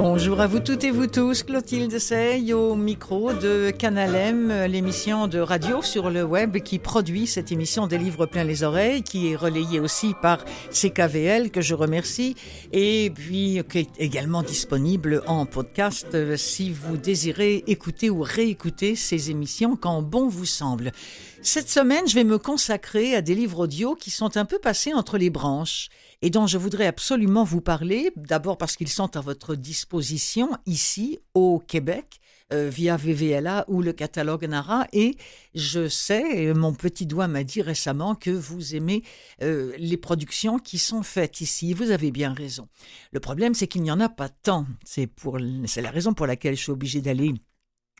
Bonjour à vous toutes et vous tous, Clotilde Sey au micro de Canal M, l'émission de radio sur le web qui produit cette émission des livres plein les oreilles, qui est relayée aussi par CKVL que je remercie et puis qui est également disponible en podcast euh, si vous désirez écouter ou réécouter ces émissions quand bon vous semble. Cette semaine, je vais me consacrer à des livres audio qui sont un peu passés entre les branches et dont je voudrais absolument vous parler, d'abord parce qu'ils sont à votre disposition ici au Québec. Euh, via VVLA ou le catalogue Nara et je sais, mon petit doigt m'a dit récemment que vous aimez euh, les productions qui sont faites ici. Vous avez bien raison. Le problème, c'est qu'il n'y en a pas tant. C'est la raison pour laquelle je suis obligé d'aller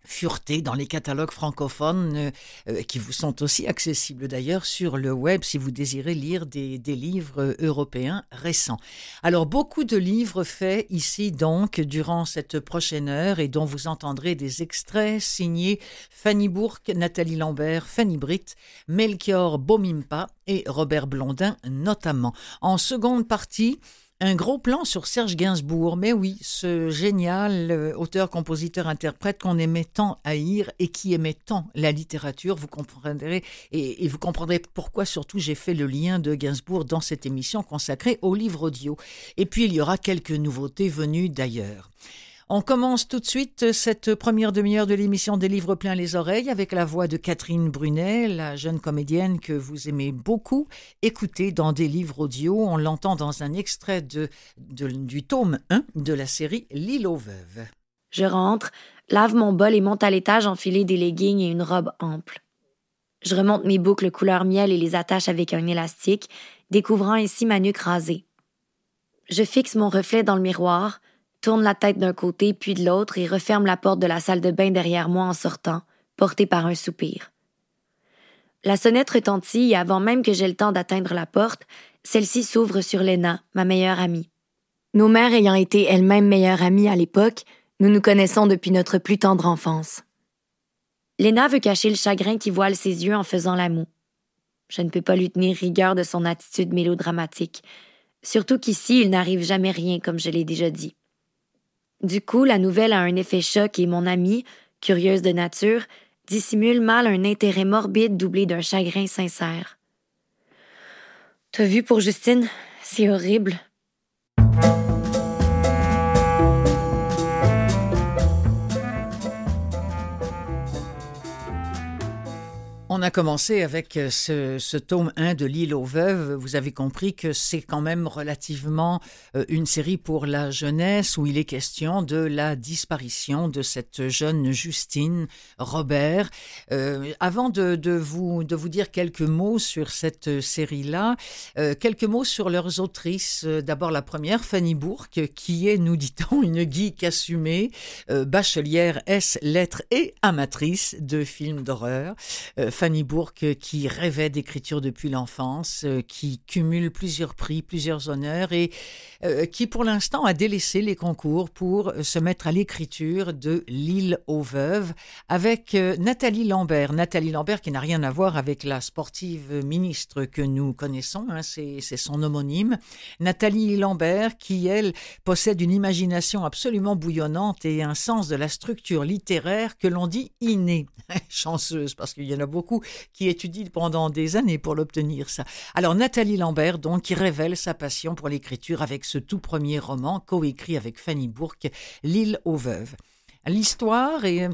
fureté dans les catalogues francophones euh, euh, qui vous sont aussi accessibles d'ailleurs sur le web si vous désirez lire des, livres européens récents. Alors beaucoup de livres faits ici donc durant cette prochaine heure et dont vous entendrez des extraits signés Fanny Bourque, Nathalie Lambert, Fanny Britt, Melchior Bomimpa et Robert Blondin notamment. En seconde partie, un gros plan sur Serge Gainsbourg, mais oui, ce génial euh, auteur, compositeur, interprète qu'on aimait tant haïr et qui aimait tant la littérature, vous comprendrez et, et vous comprendrez pourquoi surtout j'ai fait le lien de Gainsbourg dans cette émission consacrée au livre audio. Et puis il y aura quelques nouveautés venues d'ailleurs. On commence tout de suite cette première demi-heure de l'émission des livres pleins les oreilles avec la voix de Catherine Brunet, la jeune comédienne que vous aimez beaucoup écouter dans des livres audio. On l'entend dans un extrait de, du tome 1 de la série L'île aux veuves. Je rentre, lave mon bol et monte à l'étage enfilé des leggings et une robe ample. Je remonte mes boucles couleur miel et les attache avec un élastique, découvrant ainsi ma nuque rasée. Je fixe mon reflet dans le miroir, tourne la tête d'un côté puis de l'autre et referme la porte de la salle de bain derrière moi en sortant, porté par un soupir. La sonnette retentit et avant même que j'aie le temps d'atteindre la porte, celle-ci s'ouvre sur Lena, ma meilleure amie. Nos mères ayant été elles-mêmes meilleures amies à l'époque, nous nous connaissons depuis notre plus tendre enfance. Lena veut cacher le chagrin qui voile ses yeux en faisant la moue. Je ne peux pas lui tenir rigueur de son attitude mélodramatique, surtout qu'ici il n'arrive jamais rien, comme je l'ai déjà dit. Du coup, la nouvelle a un effet choc et mon amie, curieuse de nature, dissimule mal un intérêt morbide doublé d'un chagrin sincère. T'as vu pour Justine? C'est horrible. On a commencé avec euh, ce, tome 1 de L'île aux veuves. Vous avez compris que c'est quand même relativement euh, une série pour la jeunesse où il est question de la disparition de cette jeune Justine Robert. Euh, avant de, vous, de vous dire quelques mots sur cette série-là, quelques mots sur leurs autrices. D'abord la première, Fanny Bourque, qui est, nous dit-on, une geek assumée, bachelière S, lettres et amatrice de films d'horreur. Bourque qui rêvait d'écriture depuis l'enfance, euh, qui cumule plusieurs prix, plusieurs honneurs et euh, qui pour l'instant a délaissé les concours pour se mettre à l'écriture de L'île aux veuves avec euh, Nathalie Lambert. Nathalie Lambert qui n'a rien à voir avec la sportive ministre que nous connaissons, hein, c'est son homonyme. Nathalie Lambert qui, elle, possède une imagination absolument bouillonnante et un sens de la structure littéraire que l'on dit inné. Chanceuse parce qu'il y en a beaucoup qui étudient pendant des années pour l'obtenir ça. Alors Nathalie Lambert donc qui révèle sa passion pour l'écriture avec ce tout premier roman coécrit avec Fanny Bourque, L'île aux veuves. L'histoire est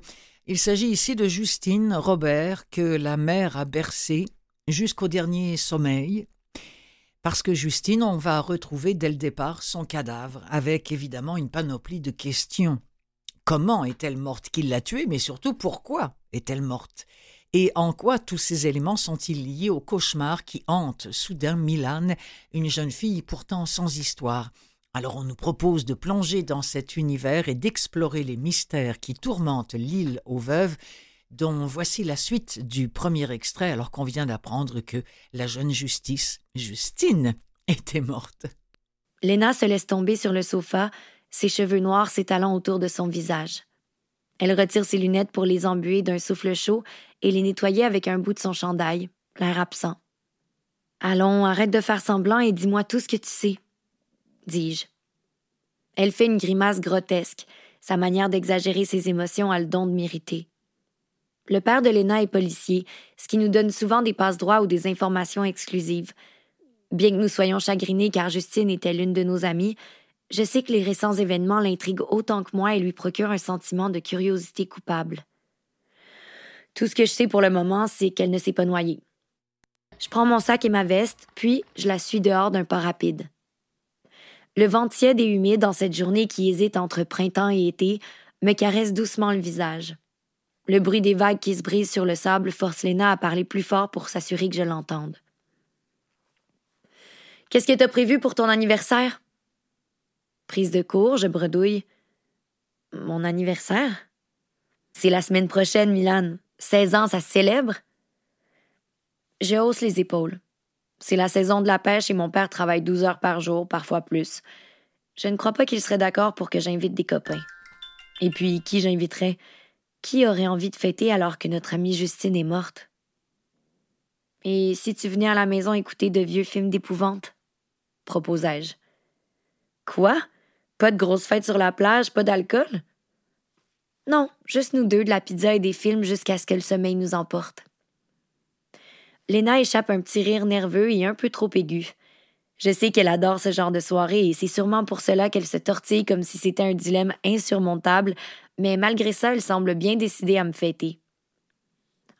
il s'agit ici de Justine Robert que la mère a bercée jusqu'au dernier sommeil. Parce que Justine, on va retrouver dès le départ son cadavre, avec évidemment une panoplie de questions. Comment est-elle morte? Qui l'a tuée? Mais surtout, pourquoi est-elle morte? Et en quoi tous ces éléments sont-ils liés au cauchemar qui hante soudain Milan, une jeune fille pourtant sans histoire? Alors on nous propose de plonger dans cet univers et d'explorer les mystères qui tourmentent l'île aux veuves, dont voici la suite du premier extrait alors qu'on vient d'apprendre que la jeune justice, Justine, était morte. Léna se laisse tomber sur le sofa, ses cheveux noirs s'étalant autour de son visage. Elle retire ses lunettes pour les embuer d'un souffle chaud et les nettoyer avec un bout de son chandail, l'air absent. Allons, arrête de faire semblant et dis-moi tout ce que tu sais, dis-je. Elle fait une grimace grotesque. Sa manière d'exagérer ses émotions a le don de m'irriter. Le père de Léna est policier, ce qui nous donne souvent des passe-droits ou des informations exclusives. Bien que nous soyons chagrinés car Justine était l'une de nos amies, je sais que les récents événements l'intriguent autant que moi et lui procurent un sentiment de curiosité coupable. Tout ce que je sais pour le moment, c'est qu'elle ne s'est pas noyée. Je prends mon sac et ma veste, puis je la suis dehors d'un pas rapide. Le vent tiède et humide dans cette journée qui hésite entre printemps et été me caresse doucement le visage. Le bruit des vagues qui se brisent sur le sable force Léna à parler plus fort pour s'assurer que je l'entende. Qu'est-ce que t'as prévu pour ton anniversaire? Prise de cours, je bredouille. Mon anniversaire? C'est la semaine prochaine, Milan. 16 ans, ça se célèbre? Je hausse les épaules. C'est la saison de la pêche et mon père travaille 12 heures par jour, parfois plus. Je ne crois pas qu'il serait d'accord pour que j'invite des copains. Et puis, qui j'inviterais? Qui aurait envie de fêter alors que notre amie Justine est morte? Et si tu venais à la maison écouter de vieux films d'épouvante? proposai-je. Quoi? Pas de grosse fête sur la plage, pas d'alcool? Non, juste nous deux, de la pizza et des films jusqu'à ce que le sommeil nous emporte. Léna échappe un petit rire nerveux et un peu trop aigu. Je sais qu'elle adore ce genre de soirée et c'est sûrement pour cela qu'elle se tortille comme si c'était un dilemme insurmontable, mais malgré ça, elle semble bien décidée à me fêter.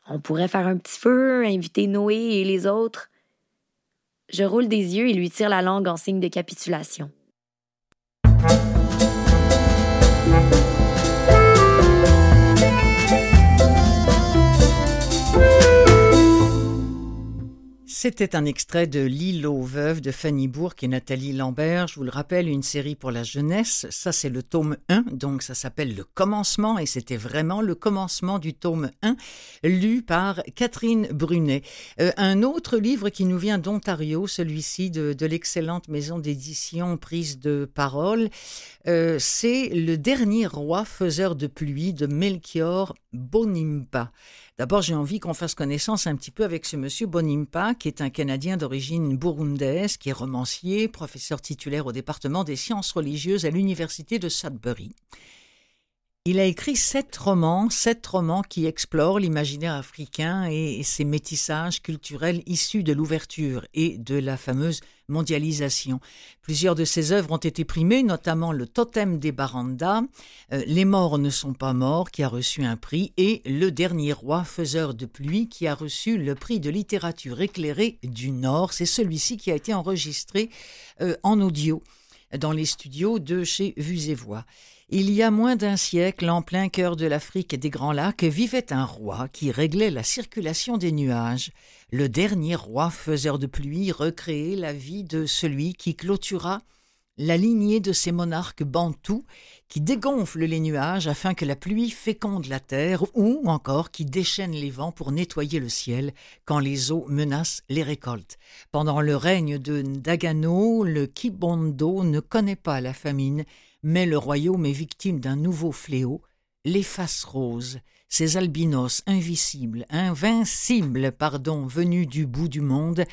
On pourrait faire un petit feu, inviter Noé et les autres. Je roule des yeux et lui tire la langue en signe de capitulation. Thank you. C'était un extrait de L'île aux veuves de Fanny Bourque et Nathalie Lambert. Je vous le rappelle, une série pour la jeunesse. Ça, c'est le tome 1, donc ça s'appelle Le commencement et c'était vraiment le commencement du tome 1, lu par Catherine Brunet. Euh, un autre livre qui nous vient d'Ontario, celui-ci de, l'excellente maison d'édition Prise de parole, euh, c'est Le dernier roi faiseur de pluie de Melchior Bonimpa. D'abord, j'ai envie qu'on fasse connaissance un petit peu avec ce monsieur Bonimpa, qui est un Canadien d'origine burundaise, qui est romancier, professeur titulaire au département des sciences religieuses à l'université de Sudbury. Il a écrit sept romans, sept romans qui explorent l'imaginaire africain et ses métissages culturels issus de l'ouverture et de la fameuse mondialisation. Plusieurs de ses œuvres ont été primées, notamment Le Totem des Baranda, euh, Les morts ne sont pas morts, qui a reçu un prix, et Le dernier roi faiseur de pluie, qui a reçu le prix de littérature éclairée du Nord. C'est celui-ci qui a été enregistré euh, en audio dans les studios de chez Vues et Voix. Il y a moins d'un siècle, en plein cœur de l'Afrique et des Grands Lacs, vivait un roi qui réglait la circulation des nuages. Le dernier roi faiseur de pluie recréait la vie de celui qui clôtura la lignée de ces monarques bantous qui dégonflent les nuages afin que la pluie féconde la terre ou encore qui déchaînent les vents pour nettoyer le ciel quand les eaux menacent les récoltes. Pendant le règne de Ndagano, le Kibondo ne connaît pas la famine mais le royaume est victime d'un nouveau fléau, les faces roses, ces albinos invisibles, invincibles, pardon, venus du bout du monde,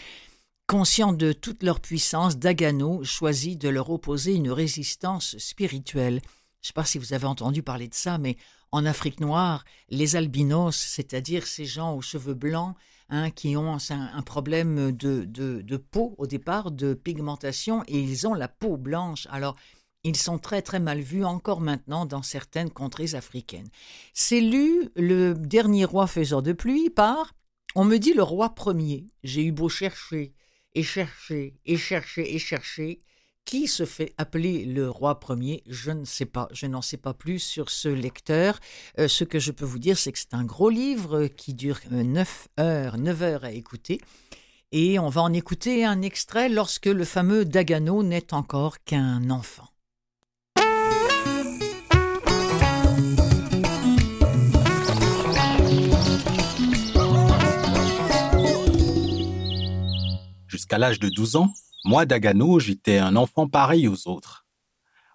conscients de toute leur puissance, Dagano choisit de leur opposer une résistance spirituelle. Je ne sais pas si vous avez entendu parler de ça, mais en Afrique noire, les albinos, c'est-à-dire ces gens aux cheveux blancs, hein, qui ont un, problème de, de, de, peau au départ, de pigmentation, et ils ont la peau blanche. Alors, ils sont très très mal vus encore maintenant dans certaines contrées africaines. C'est lu le dernier roi faiseur de pluie par, on me dit le roi premier. J'ai eu beau chercher et chercher et chercher et chercher. Qui se fait appeler le roi premier? Je ne sais pas, je n'en sais pas plus sur ce lecteur. Euh, ce que je peux vous dire, c'est que c'est un gros livre qui dure 9 euh, heures, 9 heures à écouter. Et on va en écouter un extrait lorsque le fameux Dagano n'est encore qu'un enfant. Jusqu'à l'âge de 12 ans, moi, Dagano, j'étais un enfant pareil aux autres.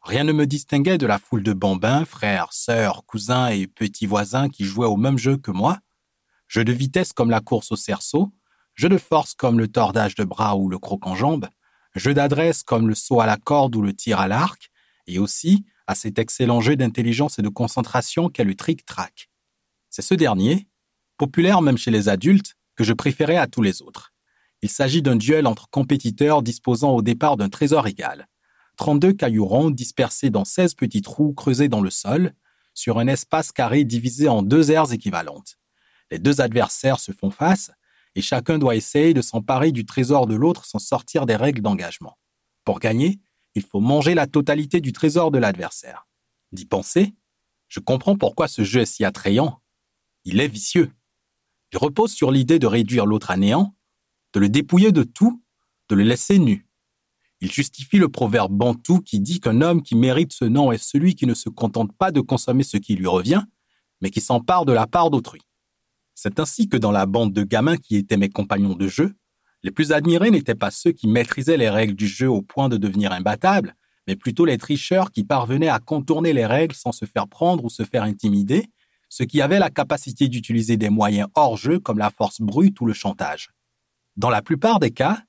Rien ne me distinguait de la foule de bambins, frères, sœurs, cousins et petits voisins qui jouaient au même jeu que moi. Jeu de vitesse comme la course au cerceau, jeu de force comme le tordage de bras ou le croc en jambe, jeu d'adresse comme le saut à la corde ou le tir à l'arc, et aussi à cet excellent jeu d'intelligence et de concentration qu'est le trick-track. C'est ce dernier, populaire même chez les adultes, que je préférais à tous les autres. Il s'agit d'un duel entre compétiteurs disposant au départ d'un trésor égal. 32 cailloux ronds dispersés dans 16 petits trous creusés dans le sol, sur un espace carré divisé en deux aires équivalentes. Les deux adversaires se font face, et chacun doit essayer de s'emparer du trésor de l'autre sans sortir des règles d'engagement. Pour gagner, il faut manger la totalité du trésor de l'adversaire. D'y penser, je comprends pourquoi ce jeu est si attrayant. Il est vicieux. Il repose sur l'idée de réduire l'autre à néant, de le dépouiller de tout, de le laisser nu. Il justifie le proverbe bantou qui dit qu'un homme qui mérite ce nom est celui qui ne se contente pas de consommer ce qui lui revient, mais qui s'empare de la part d'autrui. C'est ainsi que dans la bande de gamins qui étaient mes compagnons de jeu, les plus admirés n'étaient pas ceux qui maîtrisaient les règles du jeu au point de devenir imbattables, mais plutôt les tricheurs qui parvenaient à contourner les règles sans se faire prendre ou se faire intimider, ceux qui avaient la capacité d'utiliser des moyens hors jeu comme la force brute ou le chantage. Dans la plupart des cas,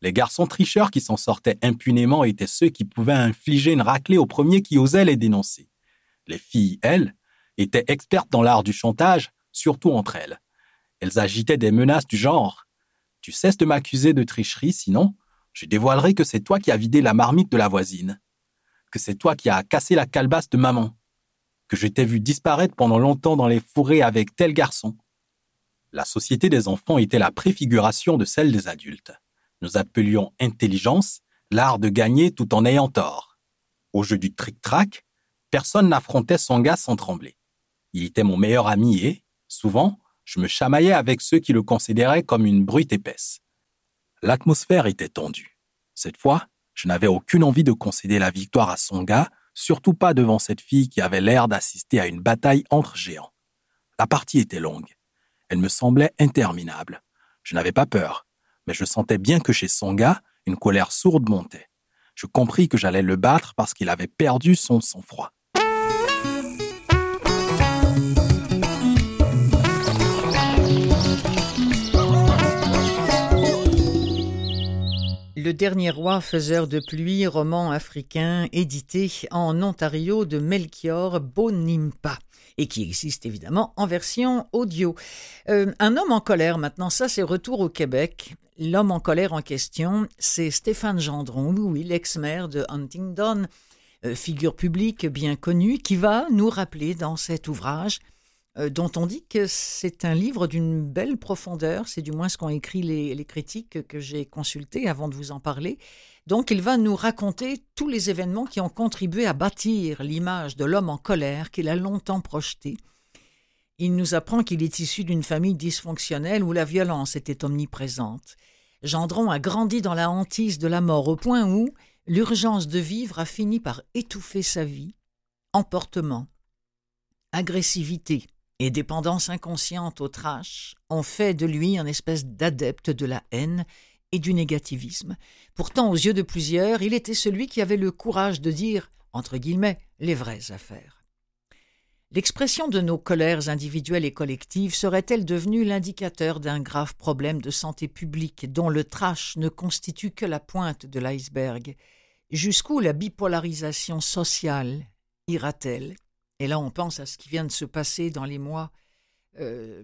les garçons tricheurs qui s'en sortaient impunément étaient ceux qui pouvaient infliger une raclée au premier qui osait les dénoncer. Les filles, elles, étaient expertes dans l'art du chantage, surtout entre elles. Elles agitaient des menaces du genre Tu cesses de m'accuser de tricherie, sinon je dévoilerai que c'est toi qui as vidé la marmite de la voisine, que c'est toi qui as cassé la calebasse de maman, que je t'ai vu disparaître pendant longtemps dans les fourrés avec tel garçon. La société des enfants était la préfiguration de celle des adultes. Nous appelions intelligence l'art de gagner tout en ayant tort. Au jeu du trick-track, personne n'affrontait son gars sans trembler. Il était mon meilleur ami et, souvent, je me chamaillais avec ceux qui le considéraient comme une brute épaisse. L'atmosphère était tendue. Cette fois, je n'avais aucune envie de concéder la victoire à son gars, surtout pas devant cette fille qui avait l'air d'assister à une bataille entre géants. La partie était longue. Elle me semblait interminable. Je n'avais pas peur, mais je sentais bien que chez son gars, une colère sourde montait. Je compris que j'allais le battre parce qu'il avait perdu son sang-froid. Le dernier roi faiseur de pluie, roman africain édité en Ontario de Melchior Bonimpa et qui existe évidemment en version audio. Euh, un homme en colère maintenant, ça c'est retour au Québec. L'homme en colère en question, c'est Stéphane Gendron, oui, l'ex-maire de Huntingdon, euh, figure publique bien connue, qui va nous rappeler dans cet ouvrage euh, dont on dit que c'est un livre d'une belle profondeur, c'est du moins ce qu'ont écrit les, critiques que j'ai consultés avant de vous en parler. Donc il va nous raconter tous les événements qui ont contribué à bâtir l'image de l'homme en colère qu'il a longtemps projeté. Il nous apprend qu'il est issu d'une famille dysfonctionnelle où la violence était omniprésente. Gendron a grandi dans la hantise de la mort au point où l'urgence de vivre a fini par étouffer sa vie. Emportement, agressivité, et dépendance inconsciente au trash ont fait de lui un espèce d'adepte de la haine et du négativisme. Pourtant, aux yeux de plusieurs, il était celui qui avait le courage de dire, entre guillemets, les vraies affaires. L'expression de nos colères individuelles et collectives serait-elle devenue l'indicateur d'un grave problème de santé publique dont le trash ne constitue que la pointe de l'iceberg? Jusqu'où la bipolarisation sociale ira-t-elle? Et là, on pense à ce qui vient de se passer dans les mois euh,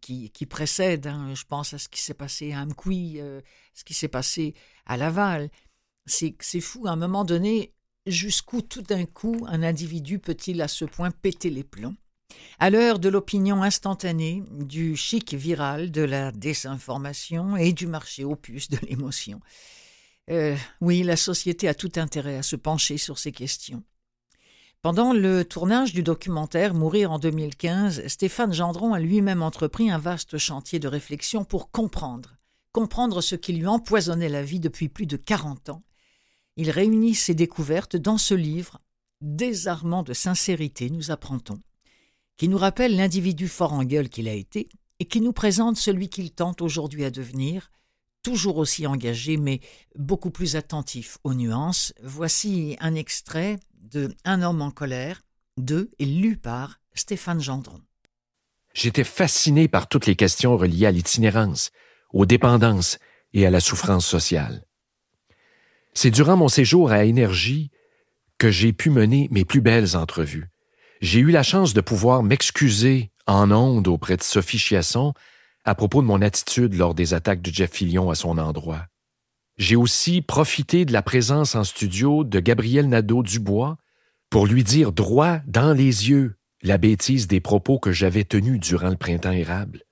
qui, précèdent. Hein. Je pense à ce qui s'est passé à Amqui, euh, ce qui s'est passé à Laval. C'est fou, à un moment donné, jusqu'où tout d'un coup un individu peut-il à ce point péter les plombs? À l'heure de l'opinion instantanée, du chic viral, de la désinformation et du marché opus de l'émotion. Euh, oui, la société a tout intérêt à se pencher sur ces questions. Pendant le tournage du documentaire Mourir en 2015, Stéphane Gendron a lui-même entrepris un vaste chantier de réflexion pour comprendre, comprendre ce qui lui empoisonnait la vie depuis plus de 40 ans. Il réunit ses découvertes dans ce livre, désarmant de sincérité, nous apprend-on, qui nous rappelle l'individu fort en gueule qu'il a été et qui nous présente celui qu'il tente aujourd'hui à devenir, toujours aussi engagé mais beaucoup plus attentif aux nuances. Voici un extrait de Un homme en colère, de et lu par Stéphane Gendron. J'étais fasciné par toutes les questions reliées à l'itinérance, aux dépendances et à la souffrance sociale. C'est durant mon séjour à Énergie que j'ai pu mener mes plus belles entrevues. J'ai eu la chance de pouvoir m'excuser en ondes auprès de Sophie Chiasson à propos de mon attitude lors des attaques de Jeff Fillion à son endroit. J'ai aussi profité de la présence en studio de Gabriel Nadeau-Dubois pour lui dire droit dans les yeux la bêtise des propos que j'avais tenus durant le printemps érable.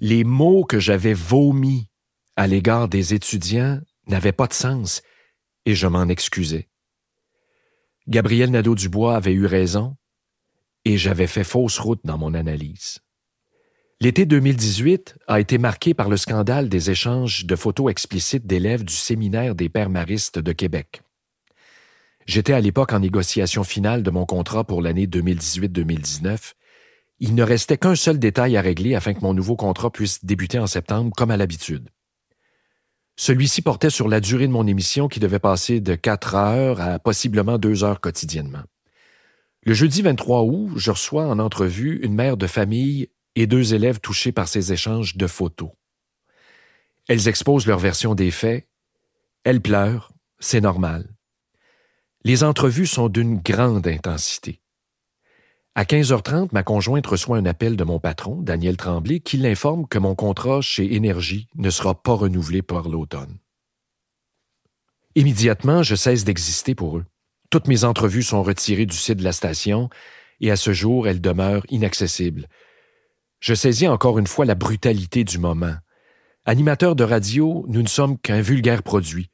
Les mots que j'avais vomis à l'égard des étudiants n'avaient pas de sens et je m'en excusais. Gabriel Nadeau-Dubois avait eu raison et j'avais fait fausse route dans mon analyse. L'été 2018 a été marqué par le scandale des échanges de photos explicites d'élèves du séminaire des pères maristes de Québec. J'étais à l'époque en négociation finale de mon contrat pour l'année 2018-2019. Il ne restait qu'un seul détail à régler afin que mon nouveau contrat puisse débuter en septembre comme à l'habitude. Celui-ci portait sur la durée de mon émission qui devait passer de quatre heures à possiblement deux heures quotidiennement. Le jeudi 23 août, je reçois en entrevue une mère de famille deux élèves touchés par ces échanges de photos. Elles exposent leur version des faits. Elles pleurent, c'est normal. Les entrevues sont d'une grande intensité. À 15h30, ma conjointe reçoit un appel de mon patron, Daniel Tremblay, qui l'informe que mon contrat chez Énergie ne sera pas renouvelé pour l'automne. Immédiatement, je cesse d'exister pour eux. Toutes mes entrevues sont retirées du site de la station et à ce jour, elles demeurent inaccessibles, je saisis encore une fois la brutalité du moment. Animateurs de radio, nous ne sommes qu'un vulgaire produit,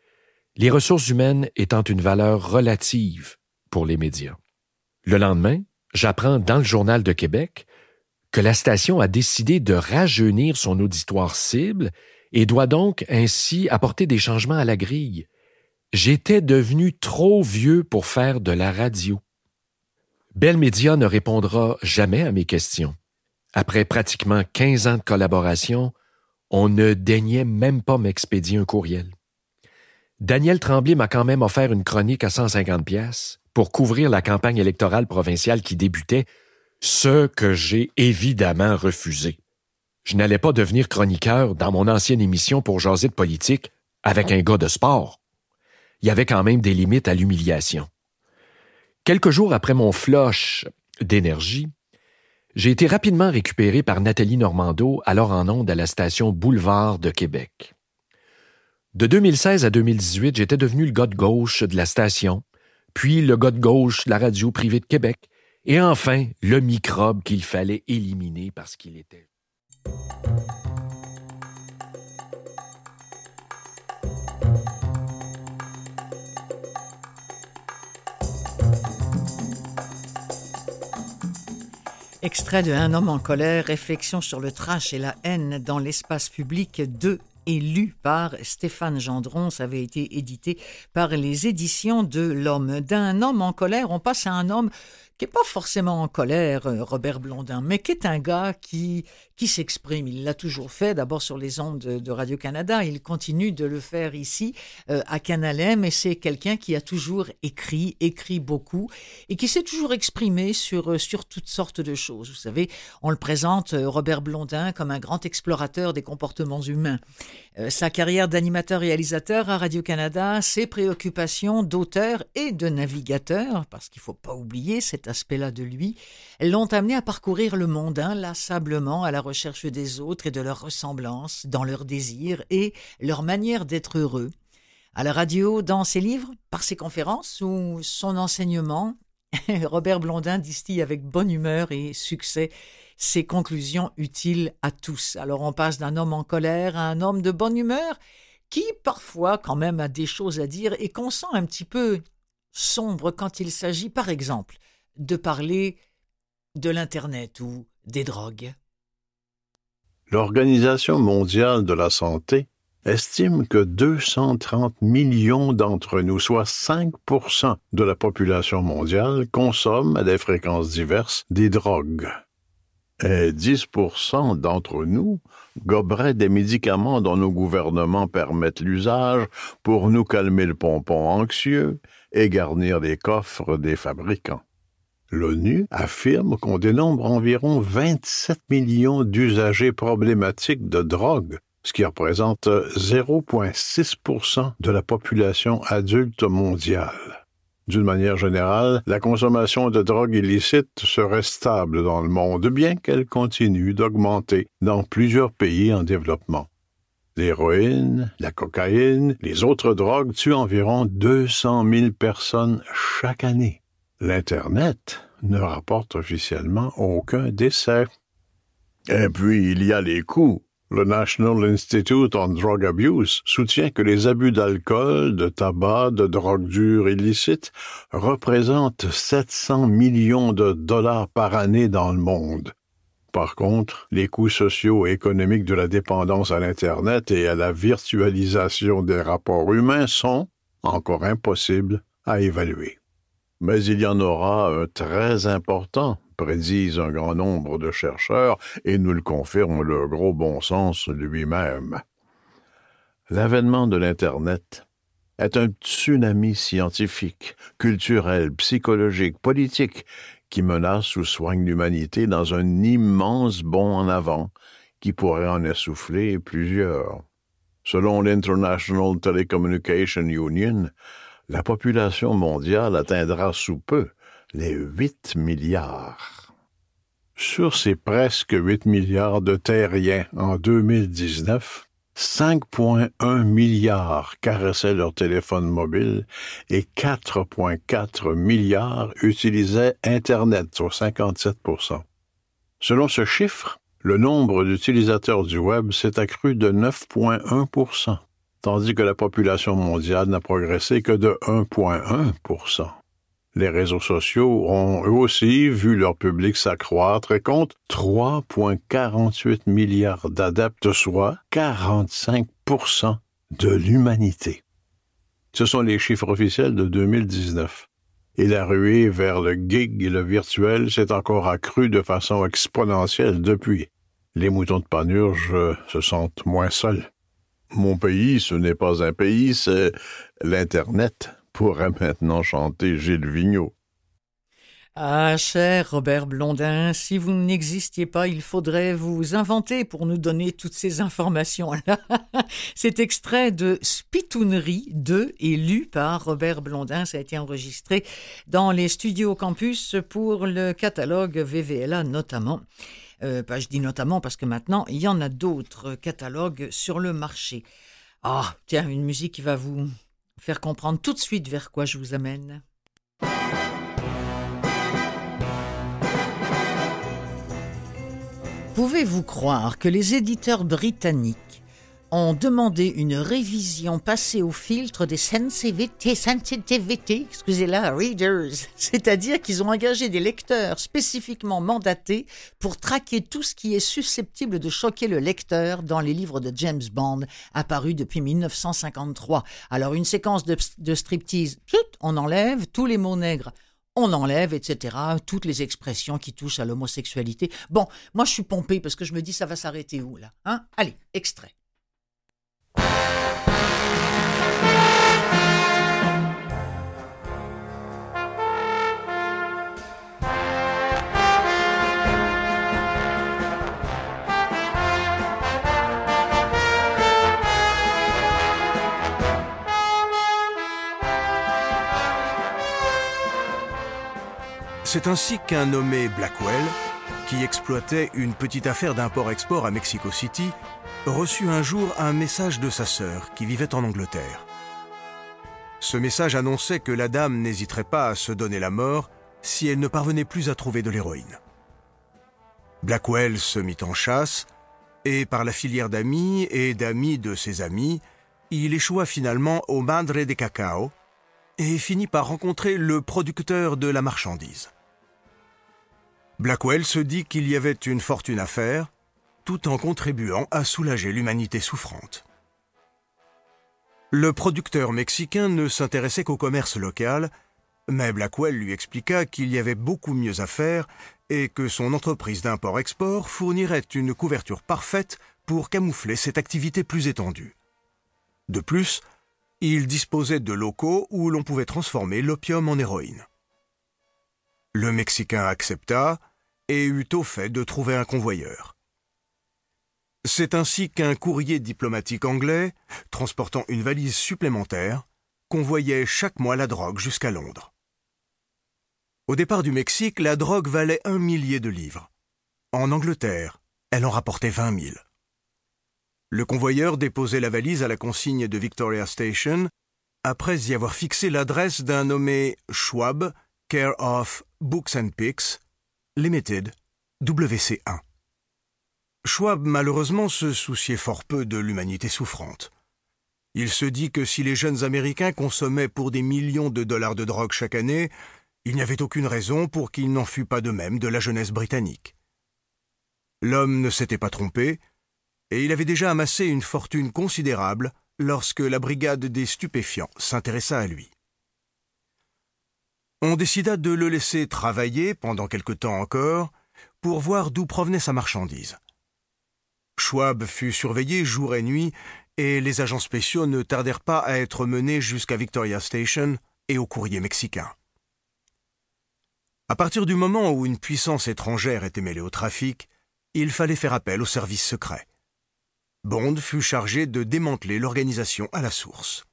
les ressources humaines étant une valeur relative pour les médias. Le lendemain, j'apprends dans le Journal de Québec que la station a décidé de rajeunir son auditoire cible et doit donc ainsi apporter des changements à la grille. J'étais devenu trop vieux pour faire de la radio. Bell Media ne répondra jamais à mes questions. Après pratiquement 15 ans de collaboration, on ne daignait même pas m'expédier un courriel. Daniel Tremblay m'a quand même offert une chronique à 150 pièces pour couvrir la campagne électorale provinciale qui débutait, ce que j'ai évidemment refusé. Je n'allais pas devenir chroniqueur dans mon ancienne émission pour jaser de politique avec un gars de sport. Il y avait quand même des limites à l'humiliation. Quelques jours après mon flush d'énergie, j'ai été rapidement récupéré par Nathalie Normando, alors en onde à la station Boulevard de Québec. De 2016 à 2018, j'étais devenu le gars de gauche de la station, puis le gars de gauche de la radio privée de Québec, et enfin le microbe qu'il fallait éliminer parce qu'il était. Extrait de Un homme en colère, réflexion sur le trash et la haine dans l'espace public de et lu par Stéphane Gendron. Ça avait été édité par les éditions de l'Homme. D'un homme en colère, on passe à un homme qui n'est pas forcément en colère, euh, Robert Blondin, mais qui est un gars qui, qui s'exprime. Il l'a toujours fait, d'abord sur les ondes de, Radio-Canada, il continue de le faire ici, euh, à Canalem, et c'est quelqu'un qui a toujours écrit, écrit beaucoup, et qui s'est toujours exprimé sur, euh, sur toutes sortes de choses. Vous savez, on le présente, Robert Blondin, comme un grand explorateur des comportements humains. Sa carrière d'animateur-réalisateur à Radio-Canada, ses préoccupations d'auteur et de navigateur, parce qu'il ne faut pas oublier cette aspect-là de lui, l'ont amené à parcourir le monde inlassablement à la recherche des autres et de leurs ressemblances, dans leurs désirs et leur manière d'être heureux. À la radio, dans ses livres, par ses conférences ou son enseignement, Robert Blondin distille avec bonne humeur et succès ses conclusions utiles à tous. Alors on passe d'un homme en colère à un homme de bonne humeur qui parfois quand même a des choses à dire et qu'on sent un petit peu sombre quand il s'agit par exemple de parler de l'Internet ou des drogues. L'Organisation mondiale de la santé estime que 230 millions d'entre nous, soit 5% de la population mondiale, consomment à des fréquences diverses des drogues. Et 10% d'entre nous goberaient des médicaments dont nos gouvernements permettent l'usage pour nous calmer le pompon anxieux et garnir les coffres des fabricants. L'ONU affirme qu'on dénombre environ 27 millions d'usagers problématiques de drogue, ce qui représente 0,6% de la population adulte mondiale. D'une manière générale, la consommation de drogue illicite serait stable dans le monde, bien qu'elle continue d'augmenter dans plusieurs pays en développement. L'héroïne, la cocaïne, les autres drogues tuent environ 200 000 personnes chaque année. L'Internet ne rapporte officiellement aucun décès. Et puis, il y a les coûts. Le National Institute on Drug Abuse soutient que les abus d'alcool, de tabac, de drogue dure illicite représentent 700 millions de dollars par année dans le monde. Par contre, les coûts sociaux et économiques de la dépendance à l'Internet et à la virtualisation des rapports humains sont encore impossibles à évaluer. Mais il y en aura un très important prédisent un grand nombre de chercheurs, et nous le confirme le gros bon sens lui-même. L'avènement de l'Internet est un tsunami scientifique, culturel, psychologique, politique, qui menace ou soigne l'humanité dans un immense bond en avant qui pourrait en essouffler plusieurs. Selon l'International Telecommunication Union, la population mondiale atteindra sous peu les 8 milliards. Sur ces presque 8 milliards de terriens en 2019, 5,1 milliards caressaient leur téléphone mobile et 4,4 milliards utilisaient Internet, sur 57% Selon ce chiffre, le nombre d'utilisateurs du Web s'est accru de 9,1% tandis que la population mondiale n'a progressé que de 1,1 les réseaux sociaux ont eux aussi vu leur public s'accroître et comptent 3,48 milliards d'adeptes, soit 45% de l'humanité. Ce sont les chiffres officiels de 2019. Et la ruée vers le gig et le virtuel s'est encore accrue de façon exponentielle depuis. Les moutons de panurge se sentent moins seuls. Mon pays, ce n'est pas un pays, c'est l'Internet pourrait maintenant chanter Gilles Vigneault. Ah, cher Robert Blondin, si vous n'existiez pas, il faudrait vous inventer pour nous donner toutes ces informations-là. Cet extrait de Spitounerie 2 est lu par Robert Blondin. Ça a été enregistré dans les studios campus pour le catalogue VVLA notamment. Euh, bah, je dis notamment parce que maintenant, il y en a d'autres catalogues sur le marché. Ah, tiens, une musique qui va vous faire comprendre tout de suite vers quoi je vous amène. Pouvez-vous croire que les éditeurs britanniques ont demandé une révision passée au filtre des sensitivity, sensitivity excusez-la, readers, c'est-à-dire qu'ils ont engagé des lecteurs spécifiquement mandatés pour traquer tout ce qui est susceptible de choquer le lecteur dans les livres de James Bond apparus depuis 1953. Alors une séquence de, de striptease, on enlève tous les mots nègres on enlève, etc., toutes les expressions qui touchent à l'homosexualité. Bon, moi je suis pompé parce que je me dis ça va s'arrêter où là hein? Allez, extrait. C'est ainsi qu'un nommé Blackwell, qui exploitait une petite affaire d'import-export à Mexico City, reçut un jour un message de sa sœur qui vivait en Angleterre. Ce message annonçait que la dame n'hésiterait pas à se donner la mort si elle ne parvenait plus à trouver de l'héroïne. Blackwell se mit en chasse, et par la filière d'amis et d'amis de ses amis, il échoua finalement au Madre de Cacao et finit par rencontrer le producteur de la marchandise. Blackwell se dit qu'il y avait une fortune à faire, tout en contribuant à soulager l'humanité souffrante. Le producteur mexicain ne s'intéressait qu'au commerce local mais Blackwell lui expliqua qu'il y avait beaucoup mieux à faire et que son entreprise d'import-export fournirait une couverture parfaite pour camoufler cette activité plus étendue. De plus, il disposait de locaux où l'on pouvait transformer l'opium en héroïne. Le Mexicain accepta et eut au fait de trouver un convoyeur. C'est ainsi qu'un courrier diplomatique anglais, transportant une valise supplémentaire, convoyait chaque mois la drogue jusqu'à Londres. Au départ du Mexique, la drogue valait un millier de livres. En Angleterre, elle en rapportait vingt mille. Le convoyeur déposait la valise à la consigne de Victoria Station, après y avoir fixé l'adresse d'un nommé Schwab, Care of Books and Pics, Limited, WC1. Schwab malheureusement se souciait fort peu de l'humanité souffrante. Il se dit que si les jeunes Américains consommaient pour des millions de dollars de drogue chaque année, il n'y avait aucune raison pour qu'il n'en fût pas de même de la jeunesse britannique. L'homme ne s'était pas trompé, et il avait déjà amassé une fortune considérable lorsque la brigade des stupéfiants s'intéressa à lui. On décida de le laisser travailler pendant quelque temps encore pour voir d'où provenait sa marchandise. Schwab fut surveillé jour et nuit et les agents spéciaux ne tardèrent pas à être menés jusqu'à Victoria Station et au courrier mexicain. À partir du moment où une puissance étrangère était mêlée au trafic, il fallait faire appel au service secret. Bond fut chargé de démanteler l'organisation à la source.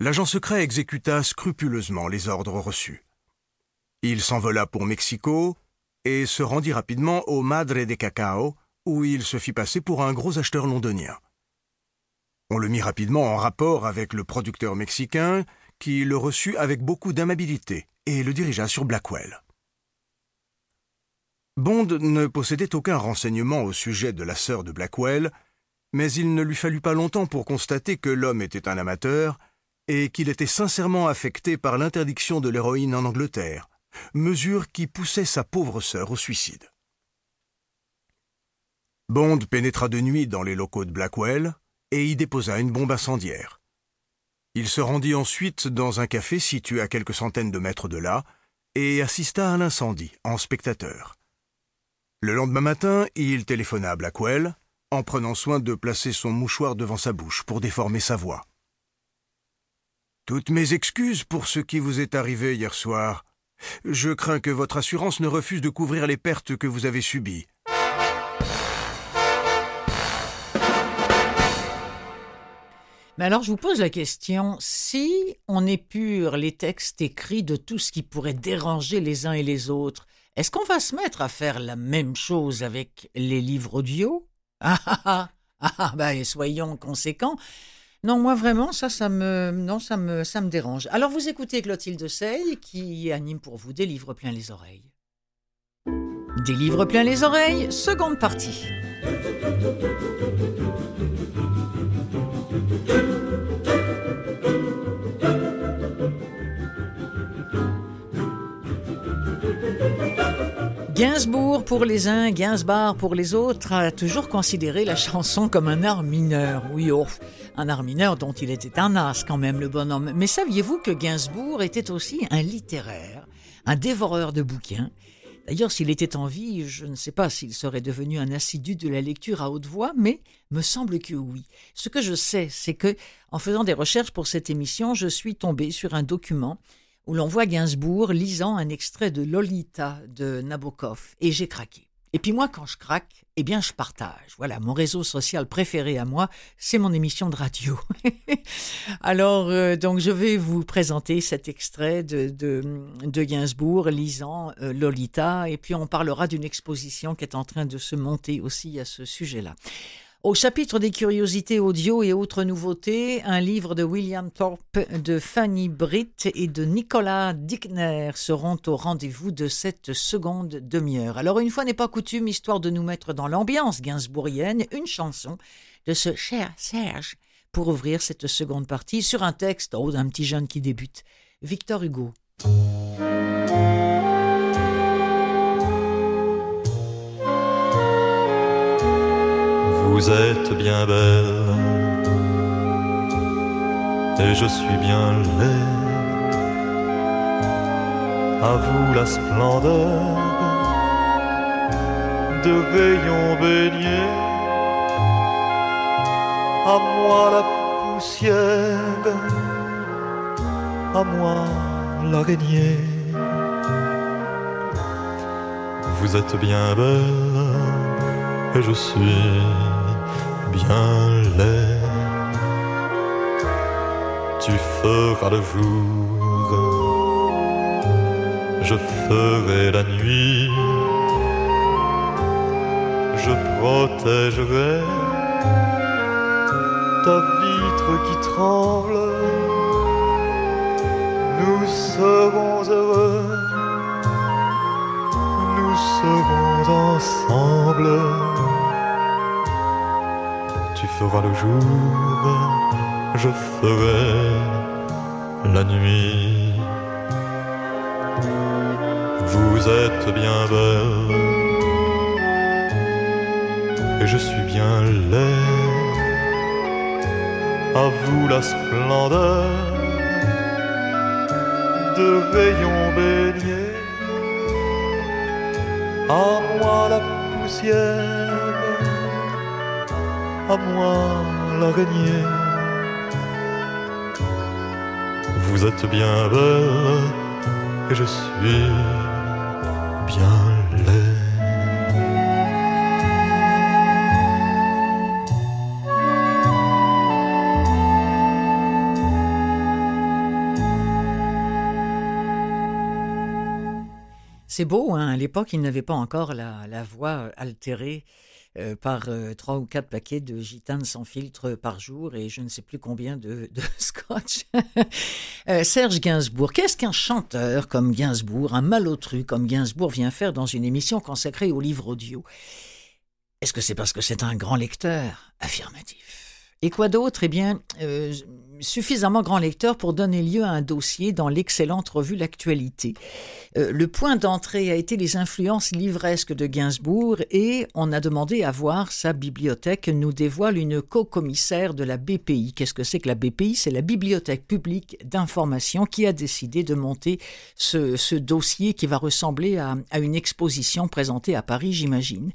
L'agent secret exécuta scrupuleusement les ordres reçus. Il s'envola pour Mexico et se rendit rapidement au Madre de Cacao, où il se fit passer pour un gros acheteur londonien. On le mit rapidement en rapport avec le producteur mexicain, qui le reçut avec beaucoup d'amabilité et le dirigea sur Blackwell. Bond ne possédait aucun renseignement au sujet de la sœur de Blackwell, mais il ne lui fallut pas longtemps pour constater que l'homme était un amateur et qu'il était sincèrement affecté par l'interdiction de l'héroïne en Angleterre, mesure qui poussait sa pauvre sœur au suicide. Bond pénétra de nuit dans les locaux de Blackwell et y déposa une bombe incendiaire. Il se rendit ensuite dans un café situé à quelques centaines de mètres de là et assista à l'incendie en spectateur. Le lendemain matin, il téléphona à Blackwell, en prenant soin de placer son mouchoir devant sa bouche pour déformer sa voix. Toutes mes excuses pour ce qui vous est arrivé hier soir. Je crains que votre assurance ne refuse de couvrir les pertes que vous avez subies. Mais alors, je vous pose la question, si on épure les textes écrits de tout ce qui pourrait déranger les uns et les autres, est-ce qu'on va se mettre à faire la même chose avec les livres audio? Ah ah ah ah, ah ben, soyons conséquents. Non, moi vraiment, ça, ça me, non, ça me, ça me dérange. Alors vous écoutez Clotilde Sey qui anime pour vous des livres pleins les oreilles. Des livres pleins les oreilles, seconde partie. Gainsbourg pour les uns, Gainsbar pour les autres a toujours considéré la chanson comme un art mineur. Oui, oh, un art mineur dont il était un as quand même, le bonhomme. Mais saviez-vous que Gainsbourg était aussi un littéraire, un dévoreur de bouquins? D'ailleurs, s'il était en vie, je ne sais pas s'il serait devenu un assidu de la lecture à haute voix, mais me semble que oui. Ce que je sais, c'est que, en faisant des recherches pour cette émission, je suis tombé sur un document où l'on voit Gainsbourg lisant un extrait de Lolita de Nabokov, et j'ai craqué. Et puis moi, quand je craque, eh bien, je partage. Voilà, mon réseau social préféré à moi, c'est mon émission de radio. Alors, euh, donc, je vais vous présenter cet extrait de, de, Gainsbourg lisant euh, Lolita, et puis on parlera d'une exposition qui est en train de se monter aussi à ce sujet-là. Au chapitre des curiosités audio et autres nouveautés, un livre de William Thorpe, de Fanny Britt et de Nicolas Dickner seront au rendez-vous de cette seconde demi-heure. Alors une fois n'est pas coutume, histoire de nous mettre dans l'ambiance gainsbourgienne, une chanson de ce cher Serge pour ouvrir cette seconde partie sur un texte oh, d'un petit jeune qui débute, Victor Hugo. Vous êtes bien belle et je suis bien laid. à vous la splendeur de rayons baignés, à moi la poussière, à moi l'araignée. Vous êtes bien belle et je suis bien laid. Tu feras le jour, je ferai la nuit, je protégerai ta vitre qui tremble. Nous serons heureux, nous serons ensemble. Le jour, je ferai la nuit. Vous êtes bien belle et je suis bien laid. À vous la splendeur de rayons baignés, à moi la poussière, à moi l'araignée. Vous êtes bien belle et je suis C'est beau, hein? à l'époque, il n'avait pas encore la, la voix altérée euh, par euh, trois ou quatre paquets de gitanes sans filtre par jour et je ne sais plus combien de, scotch. Euh, Serge Gainsbourg, qu'est-ce qu'un chanteur comme Gainsbourg, un malotru comme Gainsbourg vient faire dans une émission consacrée au livre audio? Est-ce que c'est parce que c'est un grand lecteur? Affirmatif. Et quoi d'autre? Eh bien, euh, suffisamment grand lecteur pour donner lieu à un dossier dans l'excellente revue L'Actualité. Euh, le point d'entrée a été les influences livresques de Gainsbourg et on a demandé à voir sa bibliothèque, nous dévoile une co-commissaire de la BPI. Qu'est-ce que c'est que la BPI C'est la Bibliothèque publique d'information qui a décidé de monter ce, dossier qui va ressembler à une exposition présentée à Paris, j'imagine.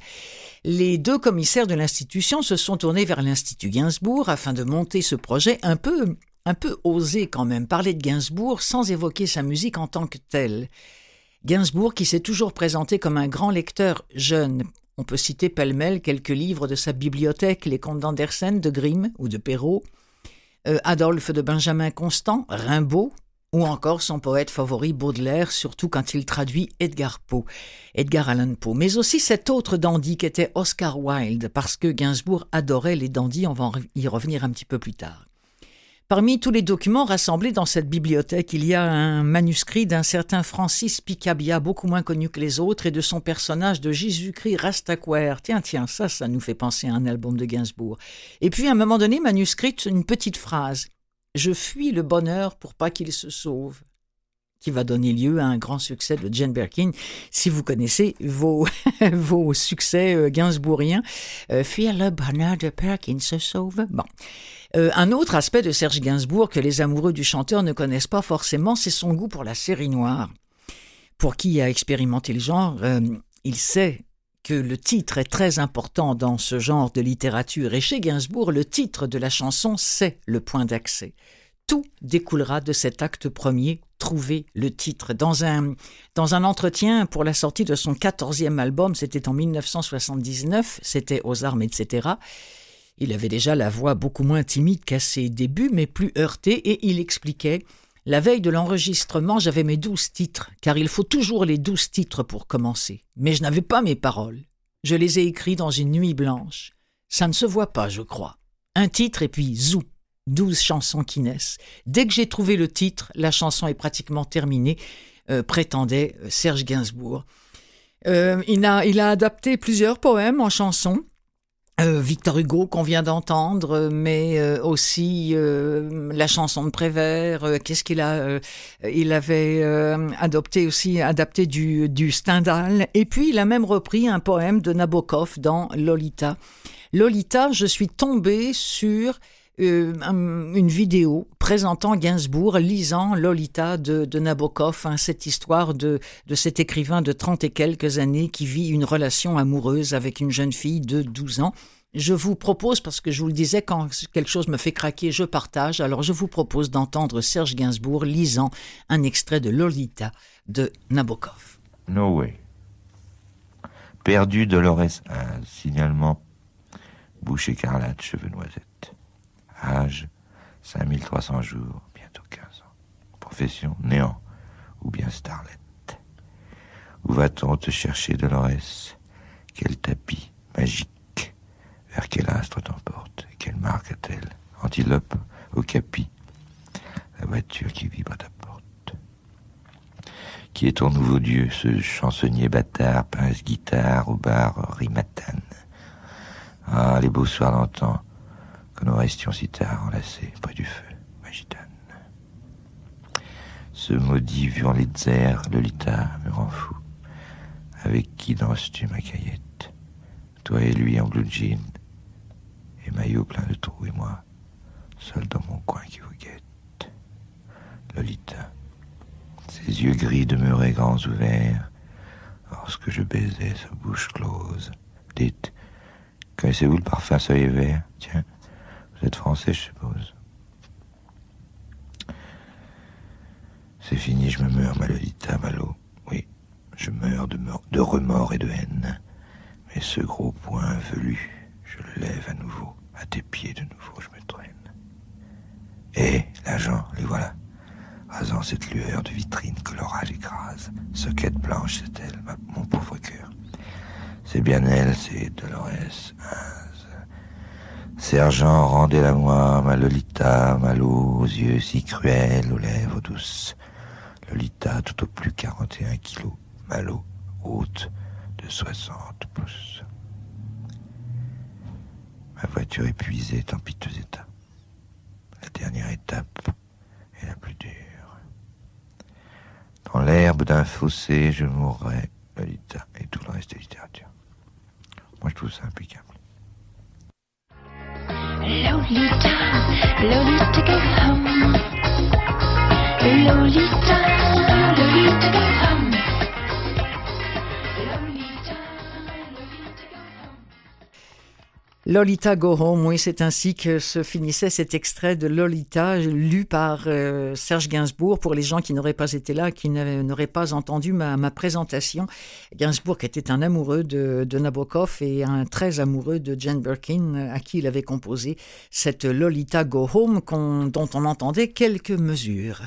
Les deux commissaires de l'institution se sont tournés vers l'Institut Gainsbourg afin de monter ce projet un peu, un peu osé quand même, parler de Gainsbourg sans évoquer sa musique en tant que telle. Gainsbourg qui s'est toujours présenté comme un grand lecteur jeune. On peut citer pêle-mêle quelques livres de sa bibliothèque, les contes d'Andersen, de Grimm ou de Perrault, euh, Adolphe de Benjamin Constant, Rimbaud, ou encore son poète favori Baudelaire, surtout quand il traduit Edgar Poe, Edgar Allan Poe, mais aussi cet autre dandy qui était Oscar Wilde, parce que Gainsbourg adorait les dandys, on va y revenir un petit peu plus tard. Parmi tous les documents rassemblés dans cette bibliothèque, il y a un manuscrit d'un certain Francis Picabia, beaucoup moins connu que les autres, et de son personnage de Jésus-Christ Rastaquaire. Tiens, tiens, ça, ça nous fait penser à un album de Gainsbourg. Et puis, à un moment donné, manuscrite une petite phrase. Je fuis le bonheur pour pas qu'il se sauve qui va donner lieu à un grand succès de Jane Birkin. Si vous connaissez vos, vos succès euh, gainsbourgiens, euh, fuir le bonheur de Perkins se sauve. Bon. Euh, un autre aspect de Serge Gainsbourg que les amoureux du chanteur ne connaissent pas forcément, c'est son goût pour la série noire. Pour qui a expérimenté le genre, euh, il sait que le titre est très important dans ce genre de littérature et chez Gainsbourg, le titre de la chanson, c'est le point d'accès. Tout découlera de cet acte premier, trouver le titre. Dans un, dans un entretien pour la sortie de son quatorzième album, c'était en 1979, c'était aux armes, etc., il avait déjà la voix beaucoup moins timide qu'à ses débuts, mais plus heurtée, et il expliquait La veille de l'enregistrement, j'avais mes douze titres, car il faut toujours les douze titres pour commencer. Mais je n'avais pas mes paroles. Je les ai écrits dans une nuit blanche. Ça ne se voit pas, je crois. Un titre et puis zou, douze chansons qui naissent. Dès que j'ai trouvé le titre, la chanson est pratiquement terminée, euh, prétendait Serge Gainsbourg. Euh, il, a, il a adapté plusieurs poèmes en chansons. Euh, Victor Hugo qu'on vient d'entendre, mais euh, aussi euh, la chanson de Prévert. euh, Qu'est-ce qu'il a euh, Il avait euh, adopté aussi adapté du, du Stendhal, et puis il a même repris un poème de Nabokov dans Lolita. Lolita, je suis tombée sur euh, une vidéo présentant Gainsbourg lisant Lolita de, Nabokov, hein, cette histoire de, cet écrivain de trente et quelques années qui vit une relation amoureuse avec une jeune fille de 12 ans. Je vous propose, parce que je vous le disais, quand quelque chose me fait craquer, je partage, alors je vous propose d'entendre Serge Gainsbourg lisant un extrait de Lolita de Nabokov. No way. Perdu Dolores, un signalement. Bouche écarlate, cheveux noisettes. Âge 5300 jours, bientôt 15 ans. Profession néant ou bien starlet. Où va-t-on te chercher, Dolores? Quel tapis magique? Vers quel astre t'emporte? Quelle marque a-t-elle? Antilope au capi? La voiture qui vibre à ta porte. Qui est ton nouveau dieu, ce chansonnier bâtard, pince-guitare au bar Rimatan Ah, les beaux soirs d'antan que nous restions si tard enlacés près du feu, Magitane. Ce maudit vu en Lolita me rend fou. Avec qui danses-tu, ma caillette? Toi et lui en blue jean, et maillot plein de trous, et moi, seul dans mon coin qui vous guette. Lolita, ses yeux gris demeuraient grands ouverts, lorsque je baisais sa bouche close. Dites, connaissez-vous le parfum soleil vert? Tiens, vous êtes français, je suppose. C'est fini, je me meurs, ma Lolita, Malo. Oui, je meurs de, de remords et de haine. Mais ce gros poing velu, je le lève à nouveau. À tes pieds de nouveau, je me traîne. Et l'agent, les voilà. Rasant cette lueur de vitrine que l'orage écrase. Soquette blanche, c'est elle, mon pauvre cœur. C'est bien elle, c'est Dolores. Sergent, rendez-la moi, ma Lolita, Malo, aux yeux si cruels, aux lèvres douces. Lolita, tout au plus 41 kilos, Malo, haute de 60 pouces. Ma voiture épuisée est en piteux état. La dernière étape est la plus dure. Dans l'herbe d'un fossé, je mourrai, Lolita, et tout le reste de littérature. Moi, je trouve ça impeccable. Lolita, Lolita go home. Lolita, Lolita go home. Lolita Go Home, oui, c'est ainsi que se finissait cet extrait de Lolita, lu par euh, Serge Gainsbourg, pour les gens qui n'auraient pas été là, qui n'auraient pas entendu ma, présentation. Gainsbourg était un amoureux de, Nabokov et un très amoureux de Jane Birkin, à qui il avait composé cette Lolita Go Home dont on entendait quelques mesures.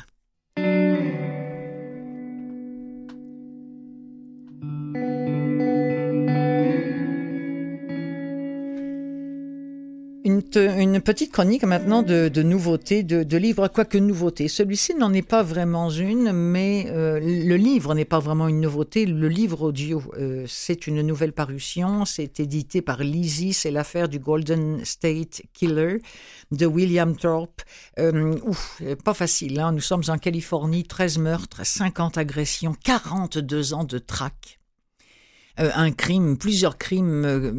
Une petite chronique maintenant de, nouveautés, de, livres, quoique nouveautés. Celui-ci n'en est pas vraiment une, mais euh, le livre n'est pas vraiment une nouveauté. Le livre audio, euh, c'est une nouvelle parution. C'est édité par Lizzie. C'est l'affaire du Golden State Killer de William Thorpe. Euh, ouf, pas facile. Hein. Nous sommes en Californie, 13 meurtres, 50 agressions, 42 ans de traque. Euh, un crime, plusieurs crimes euh,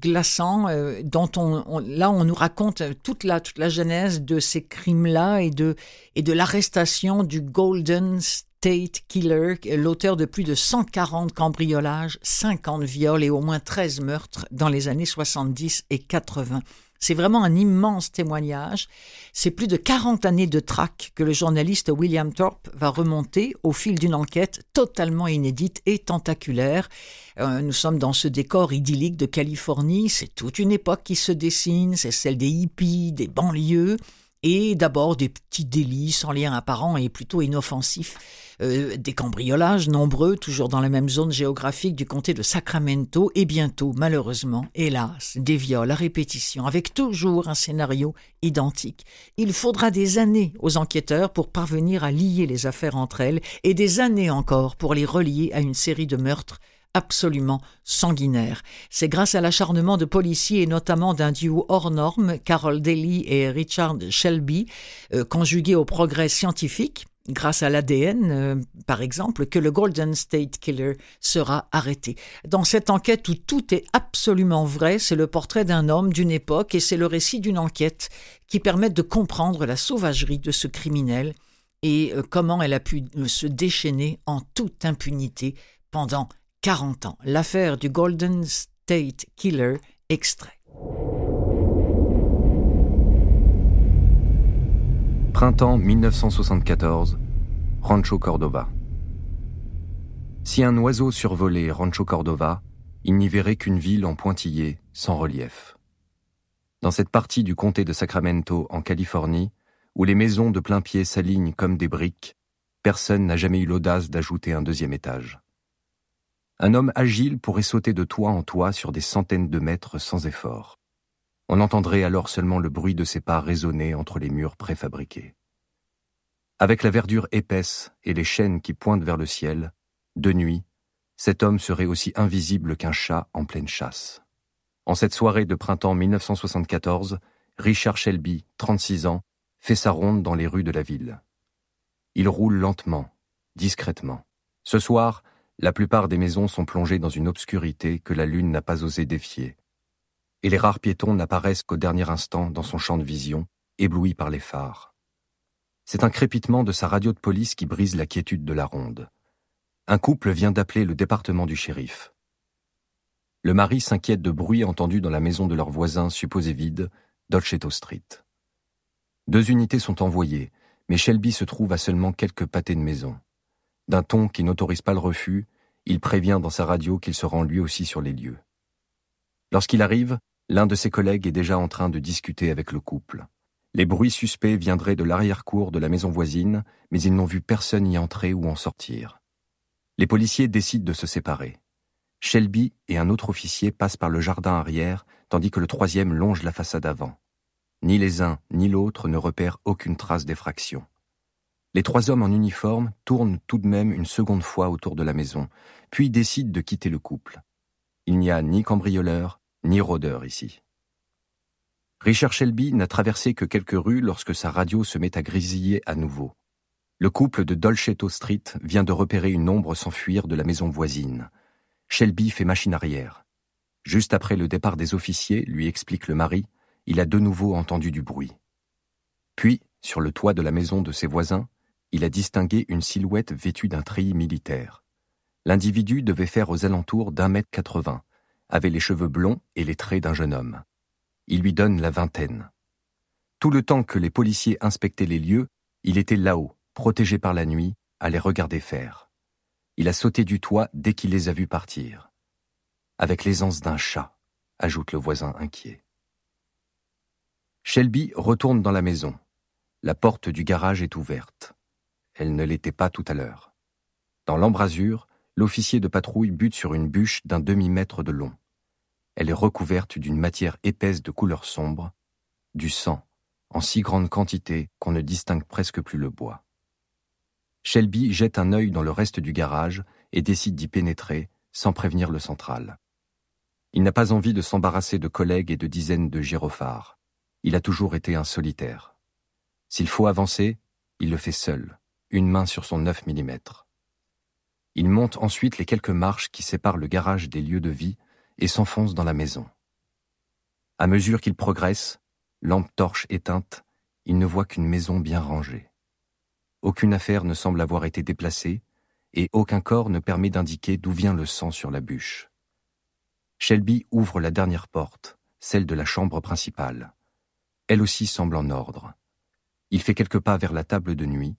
glaçants, euh, dont on, là on nous raconte toute la toute la genèse de ces crimes-là et de et de l'arrestation du Golden State Killer, l'auteur de plus de 140 cambriolages, 50 viols et au moins 13 meurtres dans les années 70 et 80. C'est vraiment un immense témoignage. C'est plus de 40 années de traque que le journaliste William Thorpe va remonter au fil d'une enquête totalement inédite et tentaculaire. Euh, nous sommes dans ce décor idyllique de Californie. C'est toute une époque qui se dessine. C'est celle des hippies, des banlieues et d'abord des petits délits sans lien apparent et plutôt inoffensifs, euh, des cambriolages nombreux, toujours dans la même zone géographique du comté de Sacramento, et bientôt, malheureusement, hélas, des viols à répétition, avec toujours un scénario identique. Il faudra des années aux enquêteurs pour parvenir à lier les affaires entre elles, et des années encore pour les relier à une série de meurtres absolument sanguinaire. C'est grâce à l'acharnement de policiers et notamment d'un duo hors norme, Carol Daly et Richard Shelby, euh, conjugué au progrès scientifique, grâce à l'ADN, euh, par exemple, que le Golden State Killer sera arrêté. Dans cette enquête où tout est absolument vrai, c'est le portrait d'un homme d'une époque et c'est le récit d'une enquête qui permet de comprendre la sauvagerie de ce criminel et euh, comment elle a pu euh, se déchaîner en toute impunité pendant 40 ans. L'affaire du Golden State Killer, extrait. Printemps 1974, Rancho Cordova. Si un oiseau survolait Rancho Cordova, il n'y verrait qu'une ville en pointillé, sans relief. Dans cette partie du comté de Sacramento, en Californie, où les maisons de plein pied s'alignent comme des briques, personne n'a jamais eu l'audace d'ajouter un deuxième étage. Un homme agile pourrait sauter de toit en toit sur des centaines de mètres sans effort. On entendrait alors seulement le bruit de ses pas résonner entre les murs préfabriqués. Avec la verdure épaisse et les chaînes qui pointent vers le ciel, de nuit, cet homme serait aussi invisible qu'un chat en pleine chasse. En cette soirée de printemps 1974, Richard Shelby, 36 ans, fait sa ronde dans les rues de la ville. Il roule lentement, discrètement. Ce soir, la plupart des maisons sont plongées dans une obscurité que la lune n'a pas osé défier et les rares piétons n'apparaissent qu'au dernier instant dans son champ de vision, ébloui par les phares. C'est un crépitement de sa radio de police qui brise la quiétude de la ronde. Un couple vient d'appeler le département du shérif. Le mari s'inquiète de bruit entendu dans la maison de leur voisin supposé vide, Dolcetto Street. Deux unités sont envoyées, mais Shelby se trouve à seulement quelques pâtés de maison. D'un ton qui n'autorise pas le refus, il prévient dans sa radio qu'il se rend lui aussi sur les lieux. Lorsqu'il arrive, L'un de ses collègues est déjà en train de discuter avec le couple. Les bruits suspects viendraient de l'arrière-cour de la maison voisine, mais ils n'ont vu personne y entrer ou en sortir. Les policiers décident de se séparer. Shelby et un autre officier passent par le jardin arrière, tandis que le troisième longe la façade avant. Ni les uns ni l'autre ne repèrent aucune trace d'effraction. Les trois hommes en uniforme tournent tout de même une seconde fois autour de la maison, puis décident de quitter le couple. Il n'y a ni cambrioleur, ni rôdeur ici. Richard Shelby n'a traversé que quelques rues lorsque sa radio se met à grisiller à nouveau. Le couple de Dolcetto Street vient de repérer une ombre s'enfuir de la maison voisine. Shelby fait machine arrière. Juste après le départ des officiers, lui explique le mari, il a de nouveau entendu du bruit. Puis, sur le toit de la maison de ses voisins, il a distingué une silhouette vêtue d'un treillis militaire. L'individu devait faire aux alentours d'un mètre quatre-vingts avait les cheveux blonds et les traits d'un jeune homme. Il lui donne la vingtaine. Tout le temps que les policiers inspectaient les lieux, il était là-haut, protégé par la nuit, à les regarder faire. Il a sauté du toit dès qu'il les a vus partir. Avec l'aisance d'un chat, ajoute le voisin inquiet. Shelby retourne dans la maison. La porte du garage est ouverte. Elle ne l'était pas tout à l'heure. Dans l'embrasure, l'officier de patrouille bute sur une bûche d'un demi-mètre de long. Elle est recouverte d'une matière épaisse de couleur sombre, du sang, en si grande quantité qu'on ne distingue presque plus le bois. Shelby jette un œil dans le reste du garage et décide d'y pénétrer sans prévenir le central. Il n'a pas envie de s'embarrasser de collègues et de dizaines de gyrophares. Il a toujours été un solitaire. S'il faut avancer, il le fait seul, une main sur son 9 mm. Il monte ensuite les quelques marches qui séparent le garage des lieux de vie et s'enfonce dans la maison. À mesure qu'il progresse, lampe torche éteinte, il ne voit qu'une maison bien rangée. Aucune affaire ne semble avoir été déplacée, et aucun corps ne permet d'indiquer d'où vient le sang sur la bûche. Shelby ouvre la dernière porte, celle de la chambre principale. Elle aussi semble en ordre. Il fait quelques pas vers la table de nuit.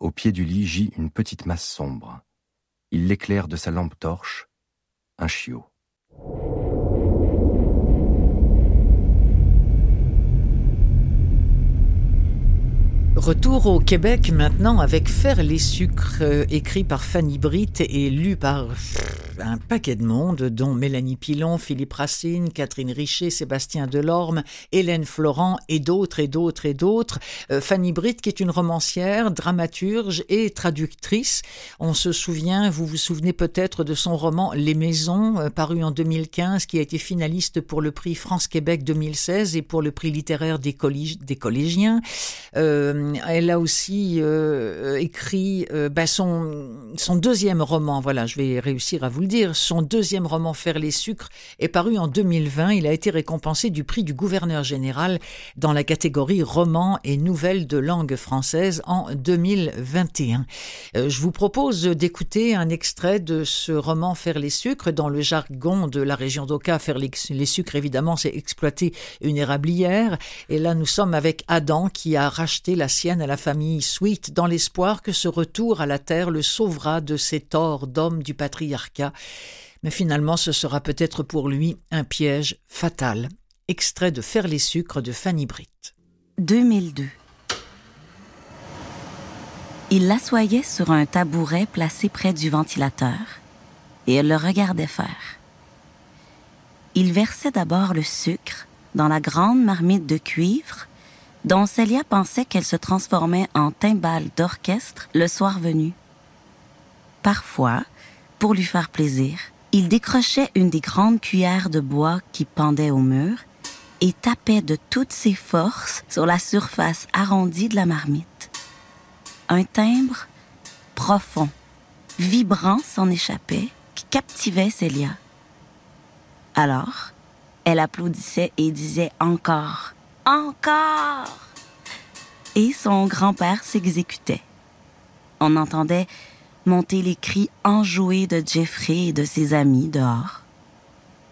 Au pied du lit gît une petite masse sombre. Il l'éclaire de sa lampe torche, un chiot. Retour au Québec maintenant avec Faire les sucres, euh, écrit par Fanny Britt et lu par un paquet de monde, dont Mélanie Pilon, Philippe Racine, Catherine Richer, Sébastien Delorme, Hélène Florent et d'autres et d'autres et d'autres. Euh, Fanny Britt qui est une romancière, dramaturge et traductrice. On se souvient, vous vous souvenez peut-être de son roman Les Maisons, euh, paru en 2015, qui a été finaliste pour le prix France-Québec 2016 et pour le prix littéraire des, collégiens. Euh, elle a aussi euh, écrit euh, bah, son, deuxième roman, voilà, je vais réussir à vous le dire, son deuxième roman Faire les sucres est paru en 2020. Il a été récompensé du prix du gouverneur général dans la catégorie roman et nouvelles de langue française en 2021. je vous propose d'écouter un extrait de ce roman Faire les sucres dans le jargon de la région d'Oka. Faire les, les sucres, évidemment, c'est exploiter une érablière. Et là, nous sommes avec Adam qui a racheté la sienne à la famille Sweet dans l'espoir que ce retour à la terre le sauvera de ses torts d'homme du patriarcat. Mais finalement, ce sera peut-être pour lui un piège fatal. Extrait de Faire les sucres de Fanny Britt. 2002. Il l'assoyait sur un tabouret placé près du ventilateur et elle le regardait faire. Il versait d'abord le sucre dans la grande marmite de cuivre dont Celia pensait qu'elle se transformait en timbale d'orchestre le soir venu. Parfois, pour lui faire plaisir, il décrochait une des grandes cuillères de bois qui pendaient au mur et tapait de toutes ses forces sur la surface arrondie de la marmite. Un timbre profond, vibrant s'en échappait qui captivait Célia. Alors, elle applaudissait et disait encore, encore. Et son grand-père s'exécutait. On entendait monter les cris enjoués de Jeffrey et de ses amis dehors.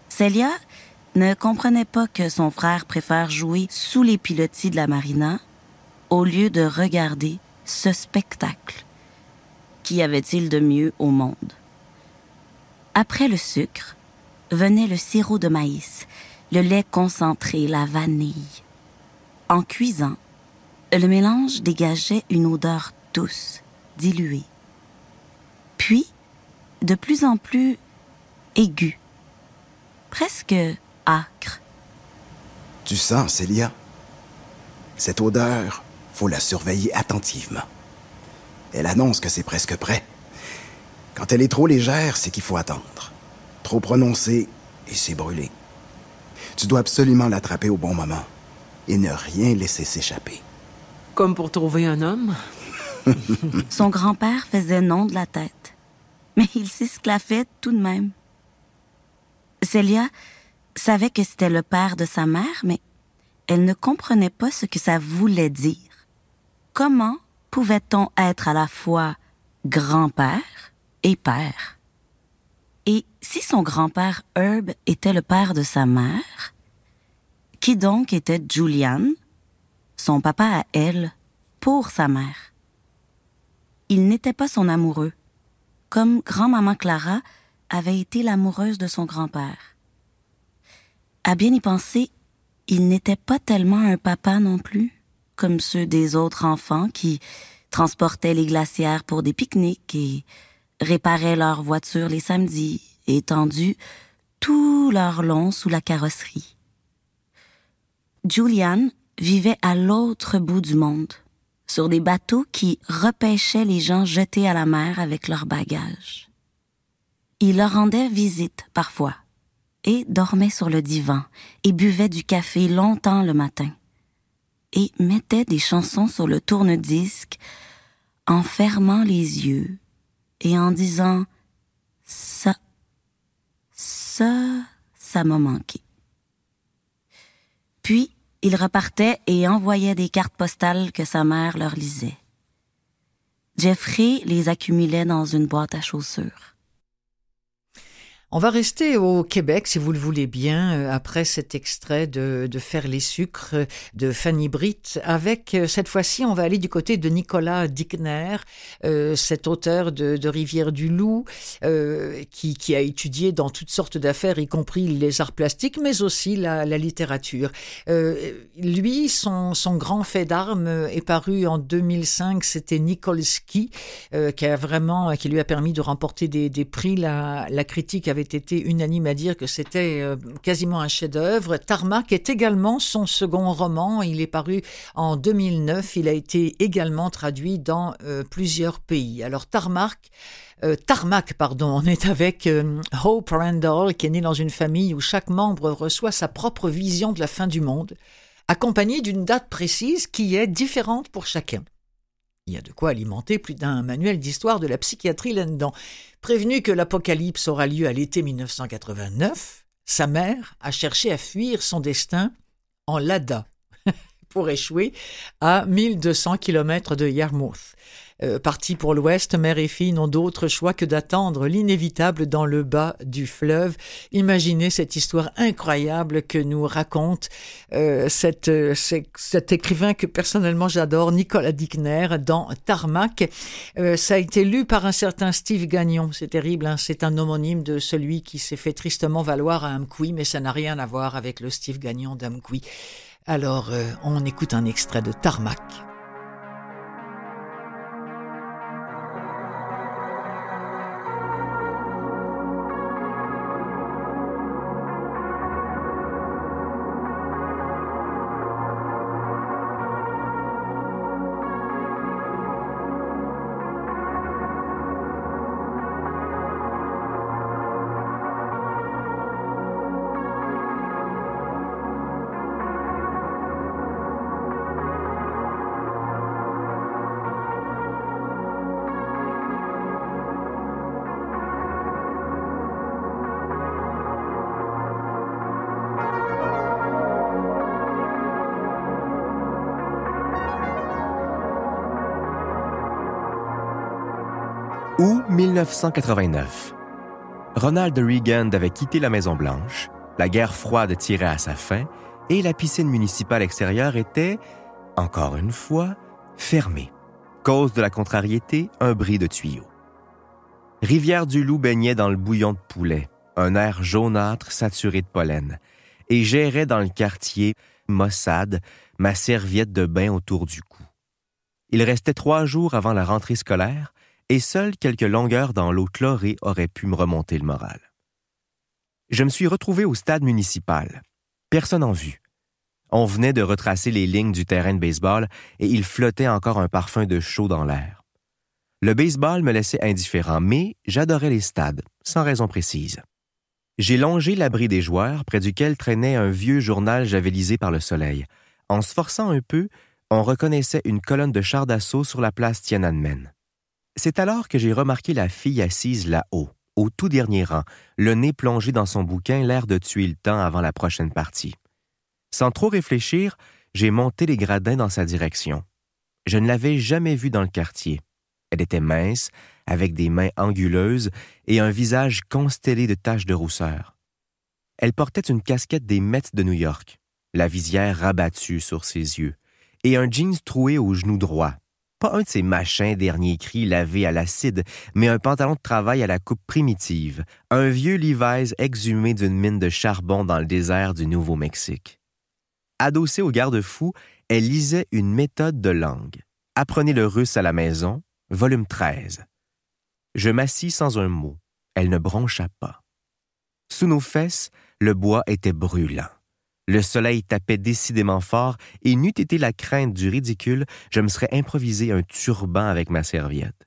Celia ne comprenait pas que son frère préfère jouer sous les pilotis de la marina au lieu de regarder ce spectacle. Qu'y avait-il de mieux au monde? Après le sucre, venait le sirop de maïs, le lait concentré, la vanille. En cuisant, le mélange dégageait une odeur douce, diluée. Puis, de plus en plus aiguë, presque âcre. Tu sens, Célia? Cette odeur, faut la surveiller attentivement. Elle annonce que c'est presque prêt. Quand elle est trop légère, c'est qu'il faut attendre. Trop prononcée, et c'est brûlé. Tu dois absolument l'attraper au bon moment et ne rien laisser s'échapper. Comme pour trouver un homme? Son grand-père faisait non de la tête, mais il s'esclaffait tout de même. Célia savait que c'était le père de sa mère, mais elle ne comprenait pas ce que ça voulait dire. Comment pouvait-on être à la fois grand-père et père? Et si son grand-père Herb était le père de sa mère, qui donc était Julian, son papa à elle, pour sa mère? Il n'était pas son amoureux, comme grand-maman Clara avait été l'amoureuse de son grand-père. À bien y penser, il n'était pas tellement un papa non plus, comme ceux des autres enfants qui transportaient les glacières pour des pique-niques et réparaient leurs voitures les samedis, étendus tout leur long sous la carrosserie. Julian vivait à l'autre bout du monde, sur des bateaux qui repêchaient les gens jetés à la mer avec leurs bagages. Il leur rendait visite parfois, et dormait sur le divan, et buvait du café longtemps le matin, et mettait des chansons sur le tourne-disque en fermant les yeux et en disant ça, ça, ça m'a manqué. Puis, il repartait et envoyait des cartes postales que sa mère leur lisait. Jeffrey les accumulait dans une boîte à chaussures. On va rester au Québec, si vous le voulez bien, euh, après cet extrait de, de Faire les sucres de Fanny Britt. Avec, euh, cette fois-ci, on va aller du côté de Nicolas Dickner, euh, cet auteur de, de Rivière du Loup, euh, qui, qui, a étudié dans toutes sortes d'affaires, y compris les arts plastiques, mais aussi la, la littérature. Euh, lui, son, son, grand fait d'armes est paru en 2005, c'était Nikolski, qui a vraiment, qui lui a permis de remporter des, des prix. La, la critique été unanime à dire que c'était euh, quasiment un chef-d'œuvre. Tarmac est également son second roman. Il est paru en 2009. Il a été également traduit dans euh, plusieurs pays. Alors Tarmac, euh, Tarmac, pardon, on est avec Hope Randall, qui est né dans une famille où chaque membre reçoit sa propre vision de la fin du monde accompagné d'une date précise qui est différente pour chacun. Il y a de quoi alimenter plus d'un manuel d'histoire de la psychiatrie là-dedans. Prévenu que l'apocalypse aura lieu à l'été 1989, sa mère a cherché à fuir son destin en Lada pour échouer à 1200 km de Yarmouth. Euh, partis pour l'ouest, mère et fille n'ont d'autre choix que d'attendre l'inévitable dans le bas du fleuve. Imaginez cette histoire incroyable que nous raconte euh, euh, cet écrivain que personnellement j'adore, Nicolas Dickner, dans Tarmac. ça a été lu par un certain Steve Gagnon. C'est terrible, hein. c'est un homonyme de celui qui s'est fait tristement valoir à Amqui, mais ça n'a rien à voir avec le Steve Gagnon d'Amqui. Alors, on écoute un extrait de Tarmac. Ou 1989. Ronald Reagan avait quitté la Maison-Blanche, la guerre froide tirait à sa fin et la piscine municipale extérieure était, encore une fois, fermée. Cause de la contrariété, un bris de tuyaux. Rivière-du-Loup baignait dans le bouillon de poulet, un air jaunâtre saturé de pollen, et gérait dans le quartier, maussade, ma serviette de bain autour du cou. Il restait trois jours avant la rentrée scolaire et seules quelques longueurs dans l'eau chlorée auraient pu me remonter le moral. Je me suis retrouvé au stade municipal. Personne en vue. On venait de retracer les lignes du terrain de baseball et il flottait encore un parfum de chaud dans l'air. Le baseball me laissait indifférent, mais j'adorais les stades, sans raison précise. J'ai longé l'abri des joueurs, près duquel traînait un vieux journal javelisé par le soleil. En se forçant un peu, on reconnaissait une colonne de chars d'assaut sur la place Tiananmen. C'est alors que j'ai remarqué la fille assise là-haut, au tout dernier rang, le nez plongé dans son bouquin, l'air de tuer le temps avant la prochaine partie. Sans trop réfléchir, j'ai monté les gradins dans sa direction. Je ne l'avais jamais vue dans le quartier. Elle était mince, avec des mains anguleuses et un visage constellé de taches de rousseur. Elle portait une casquette des Mets de New York, la visière rabattue sur ses yeux, et un jeans troué au genou droit, pas un de ces machins derniers cris lavés à l'acide, mais un pantalon de travail à la coupe primitive, un vieux Levi's exhumé d'une mine de charbon dans le désert du Nouveau-Mexique. Adossée au garde-fou, elle lisait une méthode de langue. Apprenez le russe à la maison, volume 13. Je m'assis sans un mot. Elle ne broncha pas. Sous nos fesses, le bois était brûlant. Le soleil tapait décidément fort, et n'eût été la crainte du ridicule, je me serais improvisé un turban avec ma serviette.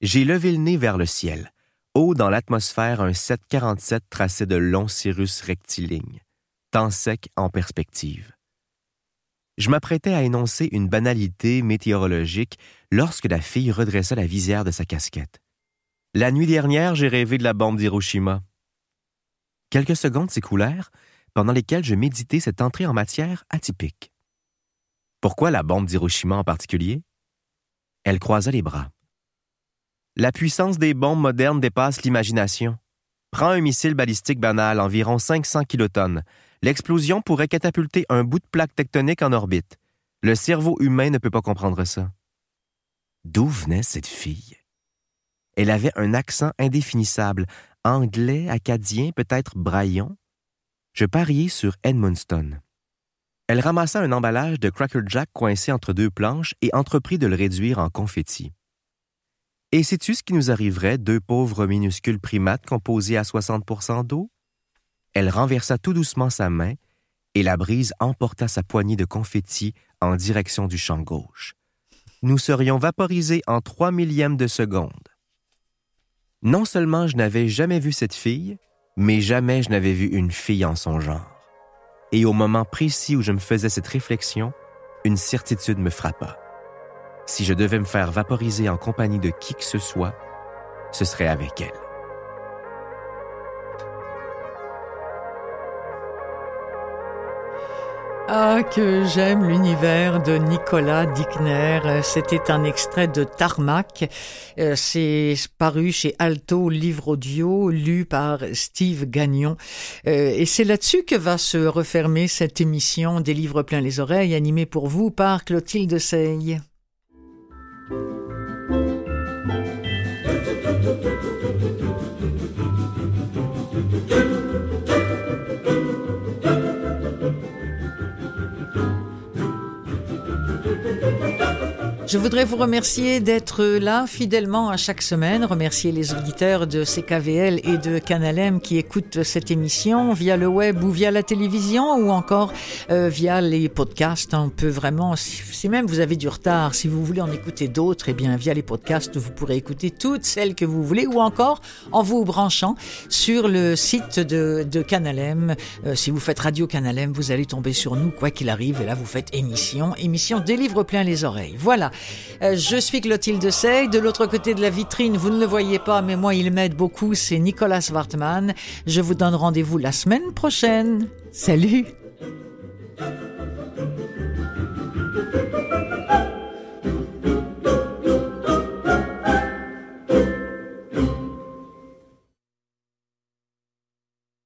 J'ai levé le nez vers le ciel. Haut dans l'atmosphère, un 747 traçait de longs cirrus rectilignes, temps sec en perspective. Je m'apprêtais à énoncer une banalité météorologique lorsque la fille redressa la visière de sa casquette. La nuit dernière, j'ai rêvé de la bombe d'Hiroshima. Quelques secondes s'écoulèrent, pendant lesquelles je méditais cette entrée en matière atypique. Pourquoi la bombe d'Hiroshima en particulier? Elle croisa les bras. La puissance des bombes modernes dépasse l'imagination. Prends un missile balistique banal, environ 500 kilotonnes. L'explosion pourrait catapulter un bout de plaque tectonique en orbite. Le cerveau humain ne peut pas comprendre ça. D'où venait cette fille? Elle avait un accent indéfinissable, anglais, acadien, peut-être braillon? Je pariai sur Edmundston. Elle ramassa un emballage de Cracker Jack coincé entre deux planches et entreprit de le réduire en confetti. Et sais-tu ce qui nous arriverait, deux pauvres minuscules primates composés à 60% d'eau? Elle renversa tout doucement sa main et la brise emporta sa poignée de confetti en direction du champ gauche. Nous serions vaporisés en trois millièmes de seconde. Non seulement je n'avais jamais vu cette fille, mais jamais je n'avais vu une fille en son genre. Et au moment précis où je me faisais cette réflexion, une certitude me frappa. Si je devais me faire vaporiser en compagnie de qui que ce soit, ce serait avec elle. Ah, que j'aime l'univers de Nicolas Dickner. C'était un extrait de Tarmac. Euh, c'est paru chez Alto, livre audio, lu par Steve Gagnon. Euh, et c'est là-dessus que va se refermer cette émission des livres plein les oreilles, animée pour vous par Clotilde Sey. Je voudrais vous remercier d'être là fidèlement à chaque semaine, remercier les auditeurs de CKVL et de Canalem qui écoutent cette émission via le web ou via la télévision ou encore euh, via les podcasts. On peut vraiment, si même vous avez du retard, si vous voulez en écouter d'autres, eh bien via les podcasts, vous pourrez écouter toutes celles que vous voulez ou encore en vous branchant sur le site de, de Canalem. Euh, si vous faites Radio Canalem, vous allez tomber sur nous quoi qu'il arrive et là vous faites émission, émission des livres plein les oreilles. Voilà. Euh, je suis Clotilde Sey. De l'autre côté de la vitrine, vous ne le voyez pas, mais moi, il m'aide beaucoup. C'est Nicolas Wartmann. Je vous donne rendez-vous la semaine prochaine. Salut!